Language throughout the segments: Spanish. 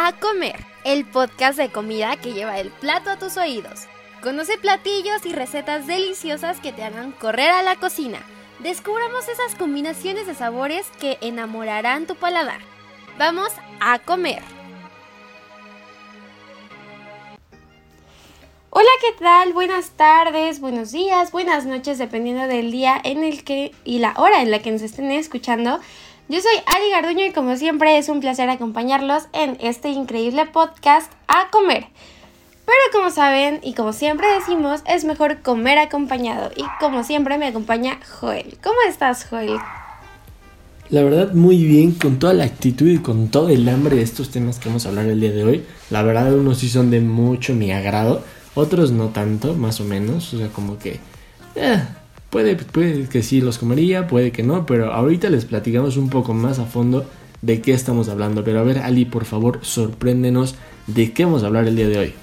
A Comer, el podcast de comida que lleva el plato a tus oídos. Conoce platillos y recetas deliciosas que te hagan correr a la cocina. Descubramos esas combinaciones de sabores que enamorarán tu paladar. Vamos a comer. Hola, ¿qué tal? Buenas tardes, buenos días, buenas noches, dependiendo del día en el que y la hora en la que nos estén escuchando. Yo soy Ari Garduño y como siempre es un placer acompañarlos en este increíble podcast A Comer. Pero como saben y como siempre decimos, es mejor comer acompañado. Y como siempre me acompaña Joel. ¿Cómo estás, Joel? La verdad, muy bien, con toda la actitud y con todo el hambre de estos temas que vamos a hablar el día de hoy. La verdad, unos sí son de mucho mi agrado, otros no tanto, más o menos. O sea, como que... Eh, Puede, puede que sí los comería, puede que no, pero ahorita les platicamos un poco más a fondo de qué estamos hablando. Pero a ver, Ali, por favor, sorpréndenos de qué vamos a hablar el día de hoy.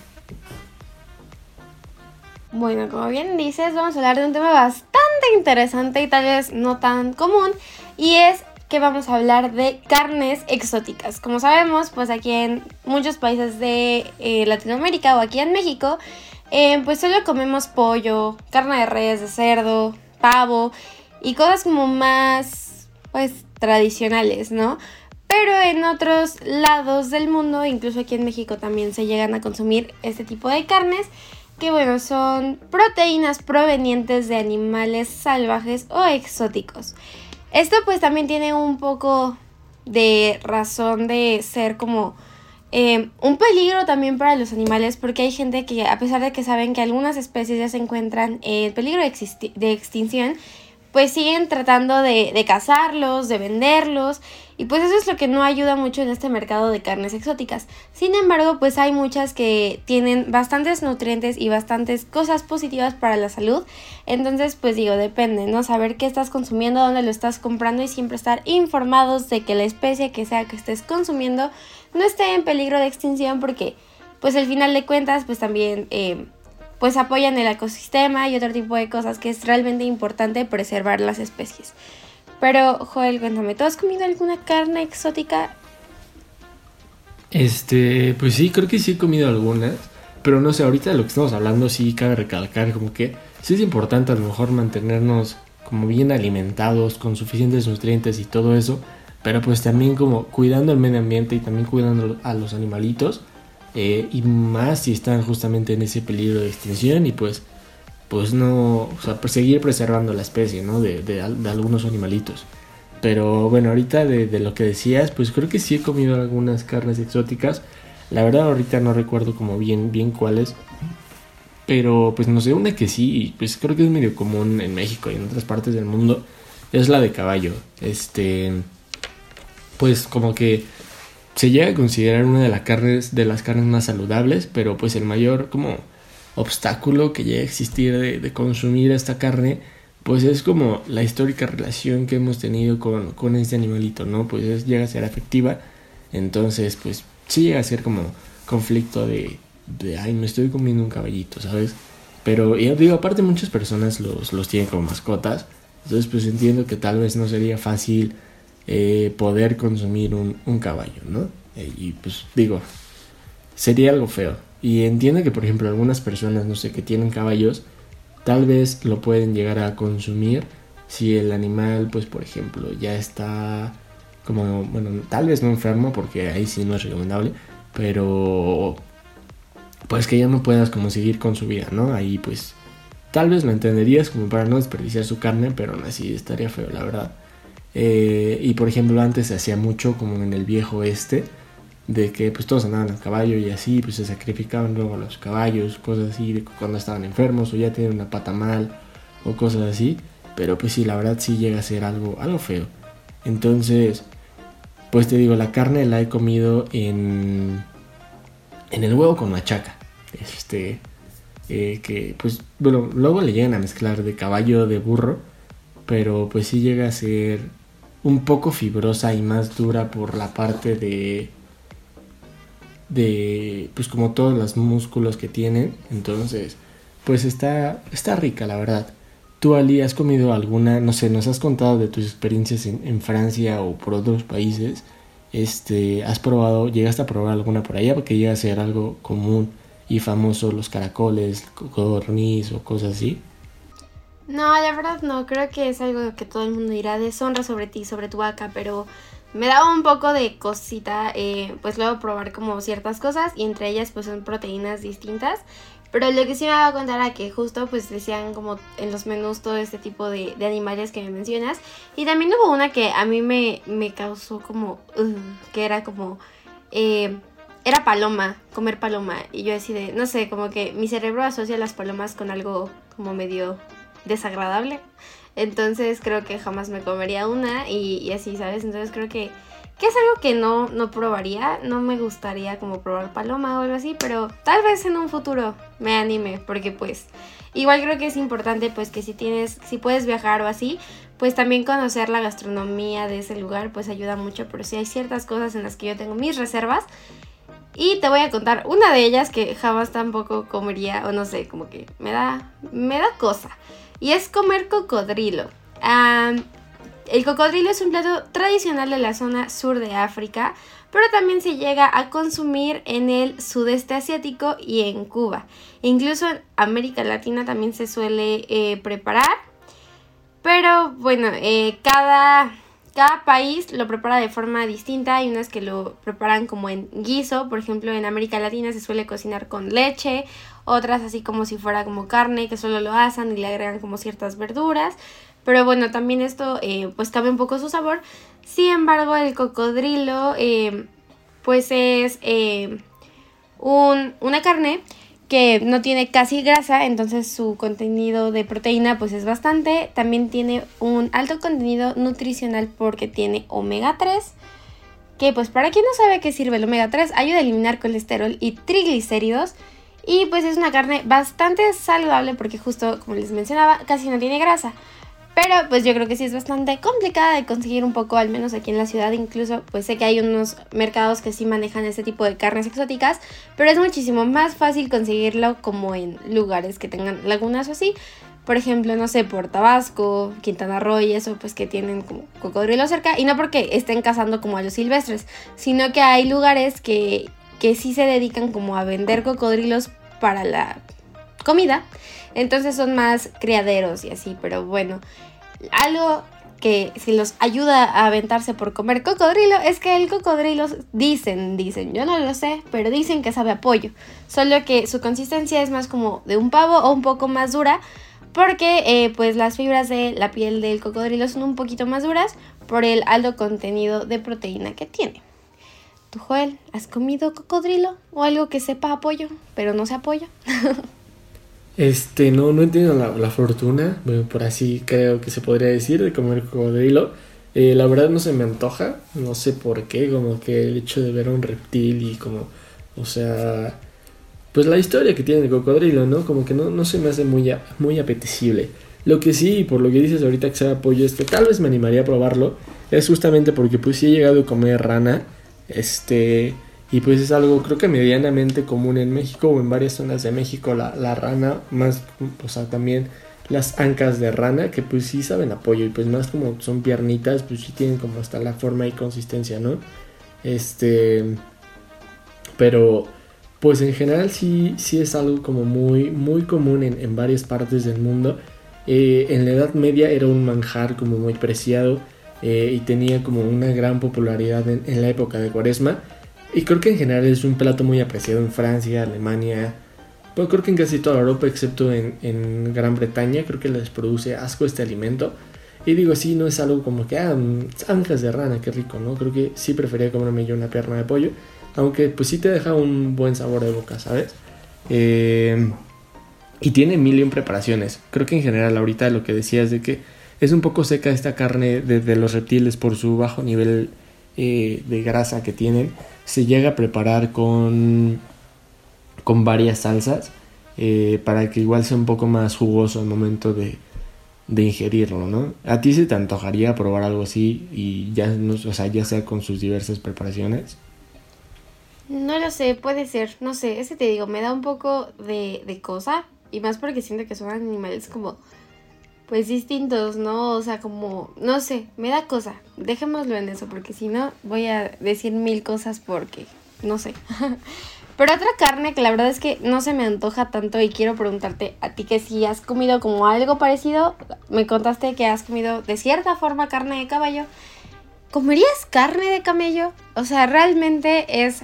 Bueno, como bien dices, vamos a hablar de un tema bastante interesante y tal vez no tan común, y es que vamos a hablar de carnes exóticas. Como sabemos, pues aquí en muchos países de eh, Latinoamérica o aquí en México, eh, pues solo comemos pollo, carne de res, de cerdo, pavo y cosas como más, pues, tradicionales, ¿no? Pero en otros lados del mundo, incluso aquí en México también se llegan a consumir este tipo de carnes que bueno, son proteínas provenientes de animales salvajes o exóticos. Esto pues también tiene un poco de razón de ser como eh, un peligro también para los animales porque hay gente que a pesar de que saben que algunas especies ya se encuentran en peligro de, extinción, pues siguen tratando de, de, cazarlos, de venderlos y pues eso es lo que no ayuda mucho en este mercado de carnes exóticas. Sin embargo, pues hay muchas que tienen bastantes nutrientes y bastantes cosas positivas para la salud. Entonces, pues digo, depende, ¿no? Saber qué estás consumiendo, dónde lo estás comprando y siempre estar informados de que la especie que sea que estés consumiendo no esté en peligro de extinción porque pues al final de cuentas pues también eh, pues apoyan el ecosistema y otro tipo de cosas que es realmente importante preservar las especies. Pero Joel, cuéntame, ¿tú has comido alguna carne exótica? Este, pues sí, creo que sí he comido algunas, pero no sé, ahorita de lo que estamos hablando sí cabe recalcar como que sí es importante a lo mejor mantenernos como bien alimentados, con suficientes nutrientes y todo eso, pero pues también como cuidando el medio ambiente y también cuidando a los animalitos eh, y más si están justamente en ese peligro de extinción y pues pues no, o sea, pues seguir preservando la especie, ¿no? De, de, algunos animalitos. Pero bueno, ahorita de, de, lo que decías, pues creo que sí he comido algunas carnes exóticas. La verdad ahorita no recuerdo como bien, bien cuáles. Pero pues no sé, una que sí, pues creo que es medio común en México y en otras partes del mundo, es la de caballo. Este pues como que se llega a considerar una de las carnes de las carnes más saludables, pero pues el mayor como obstáculo que llega a existir de, consumir esta carne, pues es como la histórica relación que hemos tenido con, con este animalito, ¿no? Pues llega a ser afectiva, entonces pues sí llega a ser como conflicto de, de ay, me estoy comiendo un caballito, ¿sabes? Pero ya digo, aparte muchas personas los, los tienen como mascotas, entonces pues entiendo que tal vez no sería fácil eh, poder consumir un, un caballo, ¿no? Eh, y pues digo, sería algo feo. Y entiendo que, por ejemplo, algunas personas, no sé, que tienen caballos, tal vez lo pueden llegar a consumir si el animal, pues, por ejemplo, ya está como, bueno, tal vez no enfermo, porque ahí sí no es recomendable, pero pues que ya no puedas como seguir con su vida, ¿no? Ahí pues tal vez lo entenderías como para no desperdiciar su carne, pero aún así estaría feo, la verdad. Eh, y por ejemplo antes se hacía mucho como en el viejo este, de que pues todos andaban a caballo y así, pues se sacrificaban luego a los caballos, cosas así, cuando estaban enfermos o ya tienen una pata mal o cosas así. Pero pues sí, la verdad sí llega a ser algo, algo feo. Entonces, pues te digo, la carne la he comido en, en el huevo con machaca. Este, eh, que pues, bueno, luego le llegan a mezclar de caballo, de burro, pero pues sí llega a ser un poco fibrosa y más dura por la parte de de pues como todos los músculos que tienen entonces pues está está rica la verdad tú Ali has comido alguna no sé nos has contado de tus experiencias en, Francia o por otros países este, ¿has probado, llegaste a probar alguna por allá? Porque llega a ser algo común y famoso los caracoles, codorniz o cosas así. No, la verdad no, creo que es algo que todo el mundo dirá, deshonra sobre ti, sobre tu vaca, pero me daba un poco de cosita, eh, pues luego probar como ciertas cosas y entre ellas pues son proteínas distintas. Pero lo que sí me daba cuenta era que justo pues decían como en los menús todo este tipo de, animales que me mencionas. Y también hubo una que a mí me, me causó como, que era como, eh, era paloma, comer paloma. Y yo decidí, no sé, como que mi cerebro asocia las palomas con algo como medio desagradable. Entonces creo que jamás me comería una y, así, ¿sabes? Entonces creo que, que, es algo que no, no probaría. No me gustaría como probar paloma o algo así, pero tal vez en un futuro me anime porque pues igual creo que es importante pues que si tienes, si puedes viajar o así, pues también conocer la gastronomía de ese lugar pues ayuda mucho, pero si hay ciertas cosas en las que yo tengo mis reservas. Y te voy a contar una de ellas que jamás tampoco comería, o no sé, como que me da, me da cosa y es comer cocodrilo. el cocodrilo es un plato tradicional de la zona sur de África, pero también se llega a consumir en el sudeste asiático y en Cuba. Incluso en América Latina también se suele eh, preparar. Pero bueno, eh, cada, cada país lo prepara de forma distinta. Hay unas que lo preparan como en guiso. Por ejemplo, en América Latina se suele cocinar con leche otras así como si fuera como carne, que solo lo asan y le agregan como ciertas verduras. Pero bueno, también esto eh, pues cambia un poco su sabor. Sin embargo, el cocodrilo eh, pues es eh, un, una carne que no tiene casi grasa, entonces su contenido de proteína pues es bastante. También tiene un alto contenido nutricional porque tiene omega 3, que pues para quien no sabe qué sirve el omega 3, ayuda a eliminar colesterol y triglicéridos y pues es una carne bastante saludable porque justo como les mencionaba, casi no tiene grasa. Pero pues yo creo que sí es bastante complicada de conseguir un poco, al menos aquí en la ciudad. Incluso pues sé que hay unos mercados que sí manejan este tipo de carnes exóticas. Pero es muchísimo más fácil conseguirlo como en lugares que tengan lagunas o así. Por ejemplo, no sé, por Tabasco, Quintana Roo y eso, pues que tienen como cocodrilo cerca. Y no porque estén cazando como a los silvestres, sino que hay lugares que que sí se dedican como a vender cocodrilos para la comida. Entonces son más criaderos y así, pero bueno, algo que si los ayuda a aventarse por comer cocodrilo es que el cocodrilo dicen, dicen, yo no lo sé, pero dicen que sabe a pollo. Solo que su consistencia es más como de un pavo o un poco más dura porque eh, pues las fibras de la piel del cocodrilo son un poquito más duras por el alto contenido de proteína que tiene. Joel, ¿has comido cocodrilo o algo que sepa apoyo, pero no se apoya? este, no, no he tenido la, fortuna, por así creo que se podría decir, de comer cocodrilo. Eh, la verdad no se me antoja, no sé por qué, como que el hecho de ver a un reptil y como, o sea, pues la historia que tiene el cocodrilo, ¿no? Como que no, no se me hace muy, muy apetecible. Lo que sí, por lo que dices ahorita que sea apoyo, es que tal vez me animaría a probarlo, es justamente porque pues sí he llegado a comer rana este, y pues es algo creo que medianamente común en México o en varias zonas de México, la, rana, más, o sea, también las ancas de rana, que pues sí saben apoyo y pues más como son piernitas, pues sí tienen como hasta la forma y consistencia, ¿no? Este, pero pues en general sí, sí es algo como muy, muy común en, varias partes del mundo. Eh, en la Edad Media era un manjar como muy preciado eh, y tenía como una gran popularidad en, la época de Cuaresma. Y creo que en general es un plato muy apreciado en Francia, Alemania, pero creo que en casi toda Europa, excepto en, Gran Bretaña, creo que les produce asco este alimento. Y digo, sí, no es algo como que, ah, ancas de rana, qué rico, ¿no? Creo que sí prefería comerme yo una pierna de pollo, aunque pues sí te deja un buen sabor de boca, ¿sabes? Eh, y tiene mil y preparaciones. Creo que en general ahorita lo que decías de que es un poco seca esta carne de, los reptiles por su bajo nivel eh, de grasa que tienen. Se llega a preparar con, con varias salsas eh, para que igual sea un poco más jugoso al momento de, de ingerirlo, ¿no? ¿A ti se te antojaría probar algo así y ya, no, o sea, ya sea con sus diversas preparaciones? No lo sé, puede ser, no sé, ese te digo, me da un poco de, de cosa y más porque siento que son animales como pues distintos, ¿no? O sea, como, no sé, me da cosa. Dejémoslo en eso, porque si no voy a decir mil cosas porque, no sé. Pero otra carne que la verdad es que no se me antoja tanto y quiero preguntarte a ti que si has comido como algo parecido, me contaste que has comido de cierta forma carne de caballo. ¿Comerías carne de camello? O sea, realmente es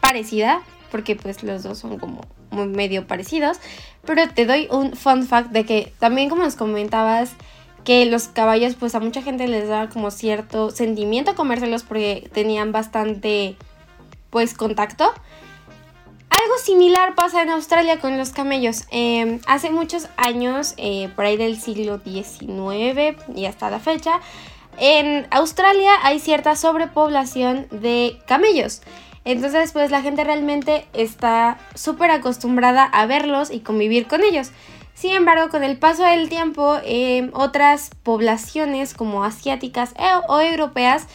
parecida, porque pues los dos son como muy medio parecidos, pero te doy un fun fact de que también como nos comentabas que los caballos pues a mucha gente les da como cierto sentimiento comérselos porque tenían bastante pues contacto. Algo similar pasa en Australia con los camellos. Em, hace muchos años, eh, por ahí del siglo XIX y hasta la fecha, en Australia hay cierta sobrepoblación de camellos. Entonces, pues la gente realmente está súper acostumbrada a verlos y convivir con ellos. Sin embargo, con el paso del tiempo, em, otras poblaciones como asiáticas e, o europeas,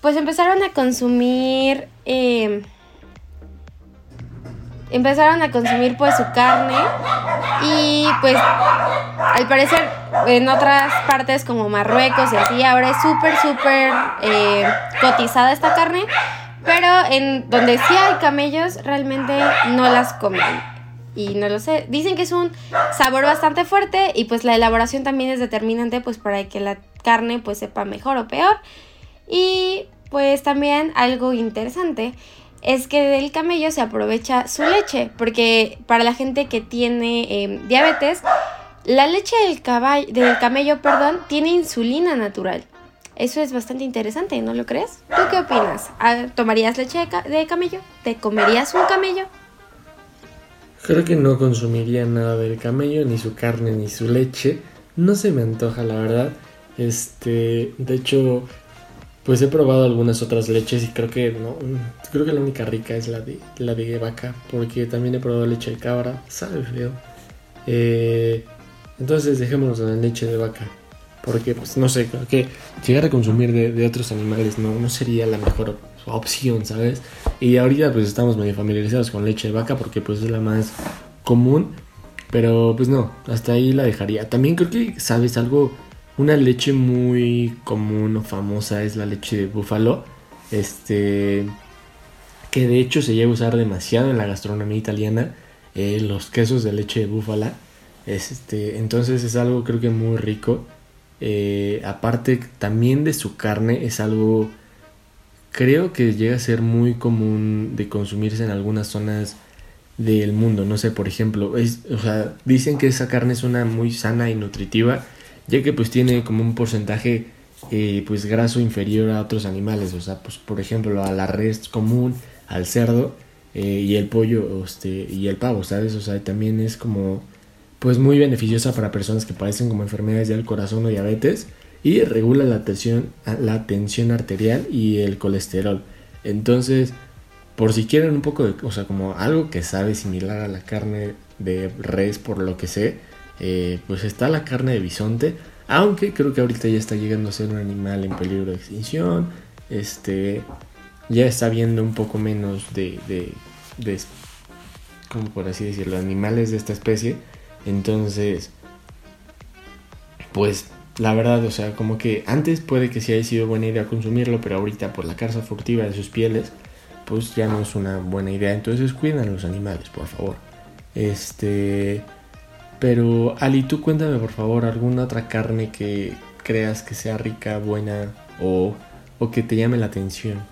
pues empezaron a consumir em, empezaron a consumir pues su carne y pues al parecer en otras partes como Marruecos y así ahora es súper súper eh, cotizada esta carne pero en donde sí hay camellos realmente no las comen. Y no lo sé. Dicen que es un sabor bastante fuerte y pues la elaboración también es determinante pues para que la carne pues sepa mejor o peor. Y pues también algo interesante es que del camello se aprovecha su leche, porque para la gente que tiene em, diabetes, la leche del, caballo, del camello perdón, tiene insulina natural. Eso es bastante interesante, ¿no lo crees? ¿Tú qué opinas? ¿Tomarías leche de camello? ¿Te comerías un camello? Creo que no consumiría nada del camello, ni su carne, ni su leche. No se me antoja, la verdad. Este, de hecho, pues he probado algunas otras leches y creo que no, creo que la única rica es la de la de vaca, porque también he probado leche de cabra, sabe feo. Eh, entonces dejémonos en la leche de vaca, porque pues no sé, creo que llegar a consumir de, otros animales no, no sería la mejor opción, ¿sabes? Y ahorita pues estamos medio familiarizados con leche de vaca porque pues es la más común, pero pues no, hasta ahí la dejaría. También creo que, ¿sabes? Algo una leche muy común o famosa es la leche de búfalo. Este. Que de hecho se llega a usar demasiado en la gastronomía italiana. Eh, los quesos de leche de búfala. Este, entonces es algo creo que muy rico. Eh, aparte también de su carne es algo creo que llega a ser muy común de consumirse en algunas zonas del mundo. No sé, por ejemplo, es, o sea, dicen que esa carne es una muy sana y nutritiva ya que pues tiene como un porcentaje eh, pues graso inferior a otros animales, o sea, pues por ejemplo a la res común, al cerdo eh, y el pollo este, y el pavo, ¿sabes? O sea, también es como pues muy beneficiosa para personas que padecen como enfermedades del corazón o diabetes y regula la tensión, la tensión arterial y el colesterol. Entonces, por si quieren un poco de, o sea, como algo que sabe similar a la carne de res por lo que sé, eh, pues está la carne de bisonte, aunque creo que ahorita ya está llegando a ser un animal en peligro de extinción, este, ya está viendo un poco menos de, de, de como por así decirlo, animales de esta especie, entonces, pues la verdad, o sea, como que antes puede que sí haya sido buena idea consumirlo, pero ahorita por la caza furtiva de sus pieles, pues ya no es una buena idea. Entonces cuidan los animales, por favor. Este, pero Ali, tú cuéntame por favor alguna otra carne que creas que sea rica, buena o, que te llame la atención.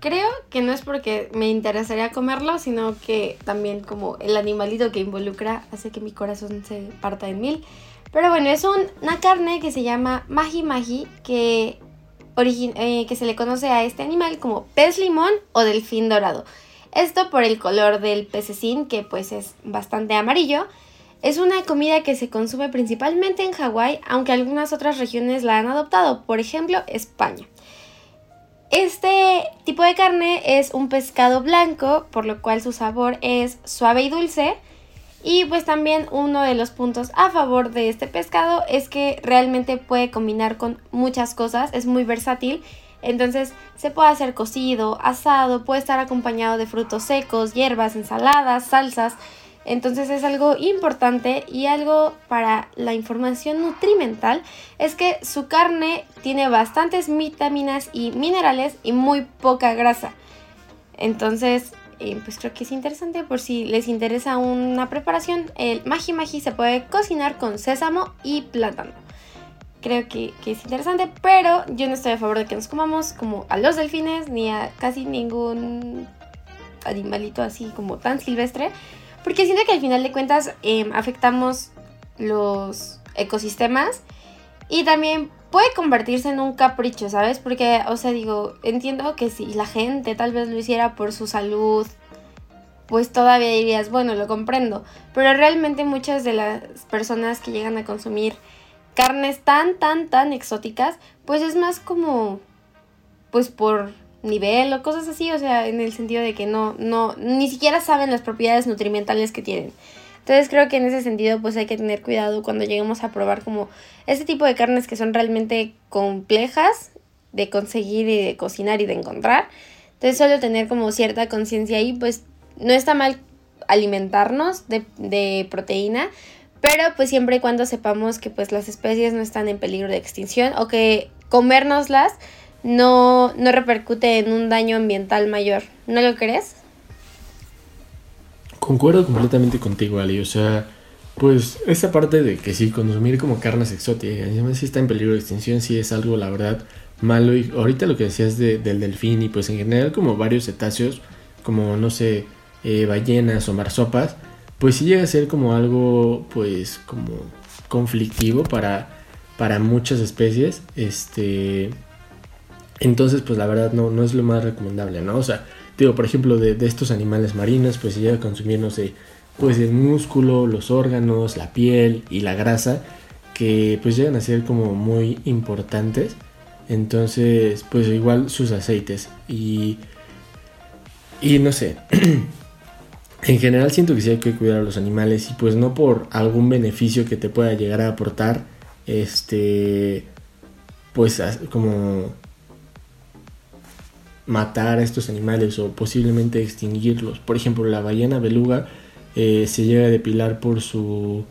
Creo que no es porque me interesaría comerlo, sino que también como el animalito que involucra hace que mi corazón se parta en mil. Pero bueno, es una carne que se llama Magi Magi, que, eh, que se le conoce a este animal como pez limón o delfín dorado. Esto por el color del pececín, que pues es bastante amarillo. Es una comida que se consume principalmente en Hawái, aunque algunas otras regiones la han adoptado, por ejemplo España. Este tipo de carne es un pescado blanco, por lo cual su sabor es suave y dulce. Y pues también uno de los puntos a favor de este pescado es que realmente puede combinar con muchas cosas, es muy versátil entonces se puede hacer cocido, asado, puede estar acompañado de frutos secos, hierbas, ensaladas, salsas. Entonces es algo importante y algo para la información nutrimental es que su carne tiene bastantes vitaminas y minerales y muy poca grasa. Entonces, eh, pues creo que es interesante por si les interesa una preparación. El magi magi se puede cocinar con sésamo y plátano. Creo que, que, es interesante, pero yo no estoy a favor de que nos comamos como a los delfines ni a casi ningún animalito así como tan silvestre. Porque siento que al final de cuentas em, afectamos los ecosistemas y también puede convertirse en un capricho, ¿sabes? Porque, o sea, digo, entiendo que si la gente tal vez lo hiciera por su salud, pues todavía dirías, bueno, lo comprendo. Pero realmente muchas de las personas que llegan a consumir carnes tan, tan, tan exóticas, pues es más como, pues por nivel o cosas así, o sea, en el sentido de que no, no, ni siquiera saben las propiedades nutrimentales que tienen. Entonces creo que en ese sentido pues hay que tener cuidado cuando lleguemos a probar como este tipo de carnes que son realmente complejas de conseguir y de cocinar y de encontrar. Entonces solo tener como cierta conciencia ahí, pues no está mal alimentarnos de, de proteína, pero pues siempre y cuando sepamos que pues las especies no están en peligro de extinción o que comérnoslas no, no repercute en un daño ambiental mayor. ¿No lo crees? Concuerdo completamente contigo, Ali. O sea, pues esa parte de que sí, consumir como carnes exóticas, además si está en peligro de extinción, sí es algo, la verdad, malo. Y ahorita lo que decías del delfín y pues en general como varios cetáceos, como no sé, eh, ballenas o marsopas, pues sí llega a ser como algo, pues como conflictivo para, para muchas especies. Este entonces, pues la verdad no, no es lo más recomendable, ¿no? O sea, digo, por ejemplo, de, estos animales marinos, pues se llega a consumir, no sé, pues el músculo, los órganos, la piel y la grasa, que pues llegan a ser como muy importantes. Entonces, pues igual sus aceites. Y, y no sé, en general siento que sí hay que cuidar a los animales y pues no por algún beneficio que te pueda llegar a aportar, este, pues como matar a estos animales o posiblemente extinguirlos. Por ejemplo, la ballena beluga eh, se llega a depilar por su,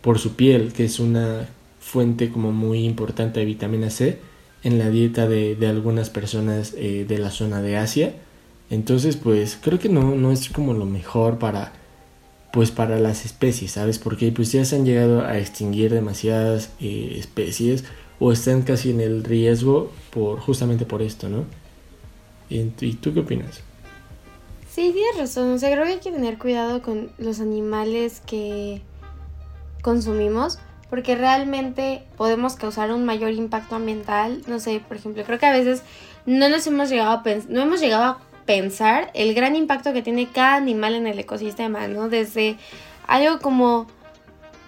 por su piel, que es una fuente como muy importante de vitamina C en la dieta de, algunas personas eh, de la zona de Asia. Entonces, pues creo que no, no es como lo mejor para pues para las especies, ¿sabes? Porque pues ya se han llegado a extinguir demasiadas eh, especies o están casi en el riesgo por justamente por esto, ¿no? ¿Y, tú qué opinas? Sí, tienes razón. O sea, creo que hay que tener cuidado con los animales que consumimos porque realmente podemos causar un mayor impacto ambiental. No sé, por ejemplo, creo que a veces no nos hemos llegado a no hemos llegado a pensar el gran impacto que tiene cada animal en el ecosistema, ¿no? Desde algo como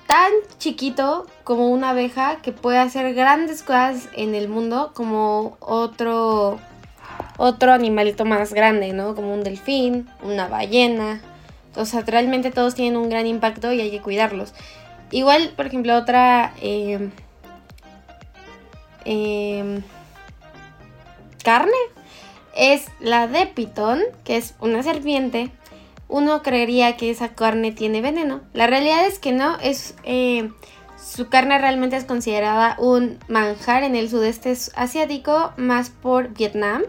tan chiquito como una abeja que puede hacer grandes cosas en el mundo como otro otro animalito más grande, ¿no? Como un delfín, una ballena. O sea, realmente todos tienen un gran impacto y hay que cuidarlos. Igual, por ejemplo, otra em, em, carne es la de pitón, que es una serpiente. Uno creería que esa carne tiene veneno. La realidad es que no, es em, su carne realmente es considerada un manjar en el sudeste asiático, más por Vietnam.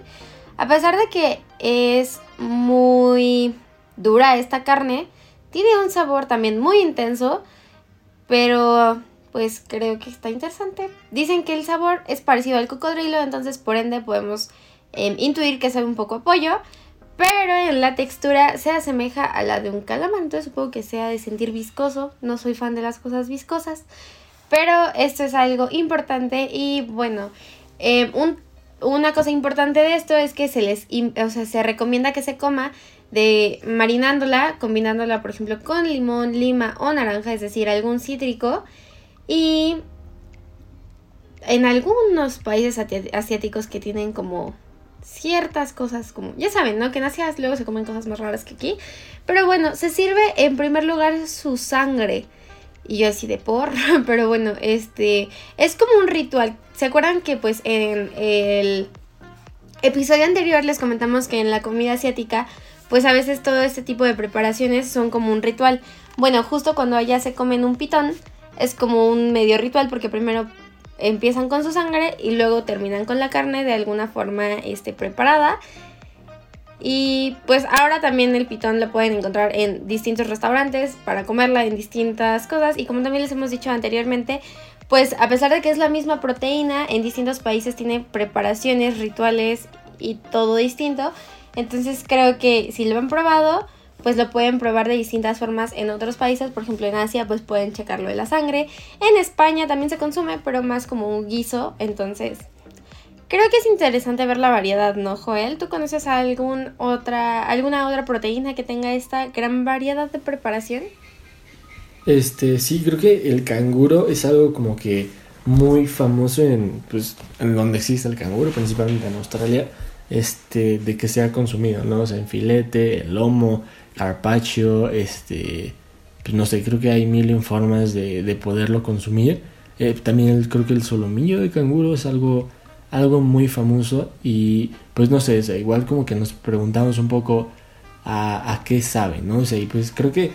A pesar de que es muy dura esta carne, tiene un sabor también muy intenso, pero pues creo que está interesante. Dicen que el sabor es parecido al cocodrilo, entonces por ende podemos em, intuir que sabe un poco a pollo, pero en la textura se asemeja a la de un calamar, entonces supongo que sea de sentir viscoso. No soy fan de las cosas viscosas, pero esto es algo importante y bueno, em, un una cosa importante de esto es que se les, o sea, se recomienda que se coma de marinándola, combinándola, por ejemplo, con limón, lima o naranja, es decir, algún cítrico. Y en algunos países asiáticos que tienen como ciertas cosas como, ya saben, ¿no? Que en Asia luego se comen cosas más raras que aquí. Pero bueno, se sirve en primer lugar su sangre. Y yo así de por, pero bueno, este es como un ritual. ¿Se acuerdan que pues en el episodio anterior les comentamos que en la comida asiática pues a veces todo este tipo de preparaciones son como un ritual. Bueno, justo cuando ya se comen un pitón, es como un medio ritual porque primero empiezan con su sangre y luego terminan con la carne de alguna forma este, preparada. Y pues ahora también el pitón lo pueden encontrar en distintos restaurantes para comerla en distintas cosas. Y como también les hemos dicho anteriormente, pues a pesar de que es la misma proteína, en distintos países tiene preparaciones, rituales y todo distinto. Entonces creo que si lo han probado, pues lo pueden probar de distintas formas en otros países, por ejemplo en Asia pues pueden checarlo de la sangre, en España también se consume, pero más como un guiso, entonces creo que es interesante ver la variedad, ¿no, Joel? ¿Tú conoces algún otra, alguna otra proteína que tenga esta gran variedad de preparación? Este, sí, creo que el canguro es algo como que muy famoso en, pues, en donde existe el canguro, principalmente en Australia, este, de que sea consumido, ¿no? O sea, en filete, el lomo, carpaccio, este, pues no sé, creo que hay mil formas de, de poderlo consumir. Eh, también creo que el solomillo de canguro es algo, algo muy famoso y pues no sé, igual como que nos preguntamos un poco a, a qué sabe, ¿no? Y pues creo que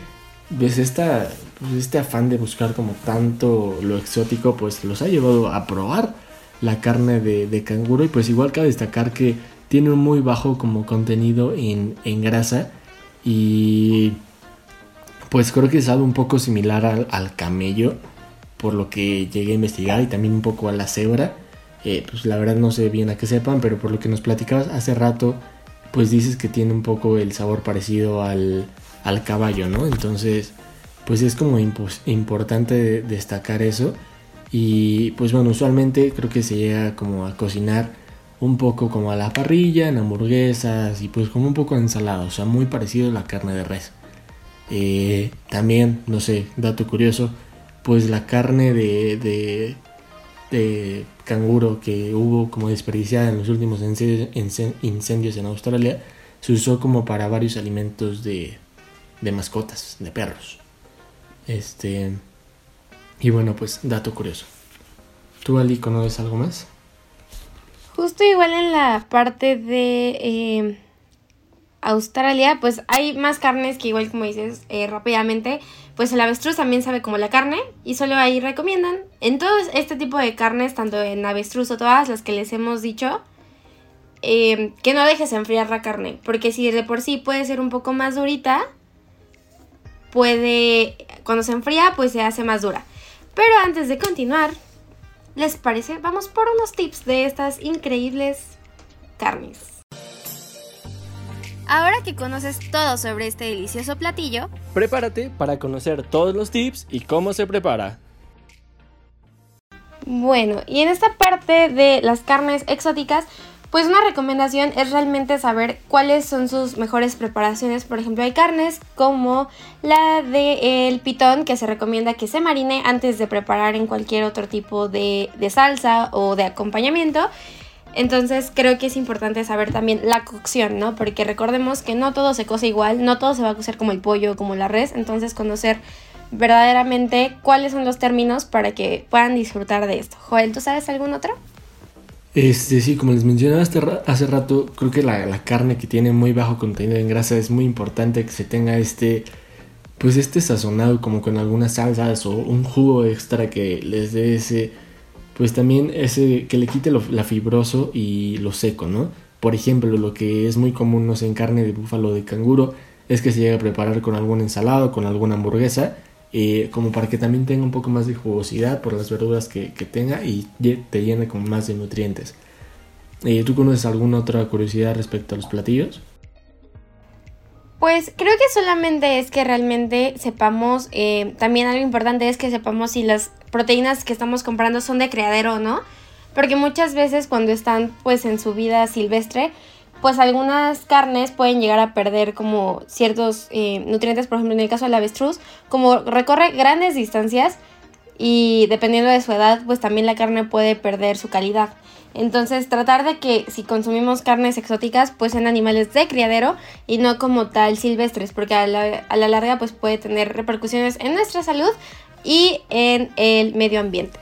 pues esta, pues este afán de buscar como tanto lo exótico, pues los ha llevado a probar la carne de, canguro y pues igual cabe destacar que tiene un muy bajo como contenido en, en grasa y pues creo que algo un poco similar al, camello, por lo que llegué a investigar, y también un poco a la cebra. Eh, pues la verdad no sé bien a qué sepan, pero por lo que nos platicabas hace rato, pues dices que tiene un poco el sabor parecido al, al caballo, ¿no? Entonces, pues es como importante destacar eso. Y pues bueno, usualmente creo que se llega como a cocinar un poco como a la parrilla, en hamburguesas y pues como un poco ensalada, o sea, muy parecido a la carne de res. Eh, también, no sé, dato curioso, pues la carne de, de, de, canguro que hubo como desperdiciada en los últimos incendios en Australia, se usó como para varios alimentos de, de mascotas, de perros. Este. Y bueno, pues dato curioso. ¿Tú, Ali, conoces algo más? Justo igual en la parte de eh, Australia, pues hay más carnes que igual como dices eh, rápidamente, pues el avestruz también sabe como la carne y solo ahí recomiendan en todo este tipo de carnes, tanto en avestruz o todas las que les hemos dicho, eh, que no dejes enfriar la carne, porque si de por sí puede ser un poco más durita, puede, cuando se enfría, pues se hace más dura. Pero antes de continuar, ¿Les parece? Vamos por unos tips de estas increíbles carnes. Ahora que conoces todo sobre este delicioso platillo, prepárate para conocer todos los tips y cómo se prepara. Bueno, y en esta parte de las carnes exóticas, pues una recomendación es realmente saber cuáles son sus mejores preparaciones. Por ejemplo, hay carnes como la del pitón que se recomienda que se marine antes de preparar en cualquier otro tipo de, de salsa o de acompañamiento. Entonces creo que es importante saber también la cocción, ¿no? Porque recordemos que no todo se cose igual, no todo se va a cocer como el pollo o como la res, entonces conocer verdaderamente cuáles son los términos para que puedan disfrutar de esto. Joel, ¿tú sabes algún otro? Este, sí, como les mencionaba hace rato, creo que la, carne que tiene muy bajo contenido en grasa es muy importante que se tenga este, pues este sazonado como con algunas salsas o un jugo extra que les dé ese, pues también ese, que le quite lo, la fibroso y lo seco, ¿no? Por ejemplo, lo que es muy común, no sé, en carne de búfalo de canguro, es que se llega a preparar con algún ensalado, con alguna hamburguesa, eh, como para que también tenga un poco más de jugosidad por las verduras que, tenga y te llene con más de nutrientes. Eh, ¿Tú conoces alguna otra curiosidad respecto a los platillos? Pues creo que solamente es que realmente sepamos, eh, también algo importante es que sepamos si las proteínas que estamos comprando son de criadero o no, porque muchas veces cuando están pues en su vida silvestre, pues algunas carnes pueden llegar a perder como ciertos eh, nutrientes, por ejemplo en el caso del avestruz, como recorre grandes distancias y dependiendo de su edad, pues también la carne puede perder su calidad. Entonces tratar de que si consumimos carnes exóticas, pues sean animales de criadero y no como tal silvestres, porque a la, a la larga pues puede tener repercusiones en nuestra salud y en el medio ambiente.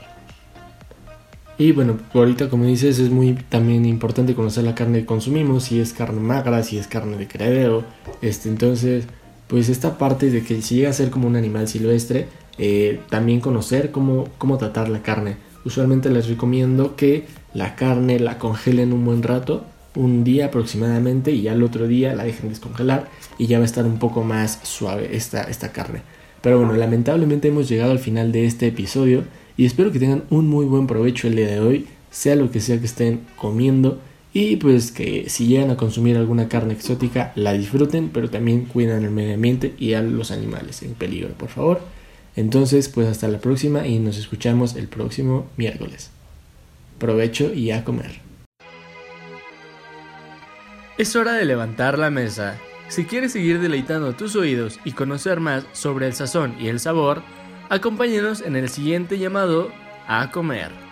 Y bueno, ahorita como dices es muy también importante conocer la carne que consumimos, si es carne magra, si es carne de criadero, este, entonces pues esta parte de que si llega a ser como un animal silvestre, eh, también conocer cómo, cómo tratar la carne. Usualmente les recomiendo que la carne la congelen un buen rato, un día aproximadamente, y ya el otro día la dejen descongelar y ya va a estar un poco más suave esta, esta carne. Pero bueno, lamentablemente hemos llegado al final de este episodio y espero que tengan un muy buen provecho el día de hoy, sea lo que sea que estén comiendo. Y pues que si llegan a consumir alguna carne exótica, la disfruten, pero también cuiden el medio ambiente y a los animales en peligro, por favor. Entonces, pues hasta la próxima y nos escuchamos el próximo miércoles. Provecho y a comer. Es hora de levantar la mesa. Si quieres seguir deleitando tus oídos y conocer más sobre el sazón y el sabor, acompáñenos en el siguiente llamado a comer.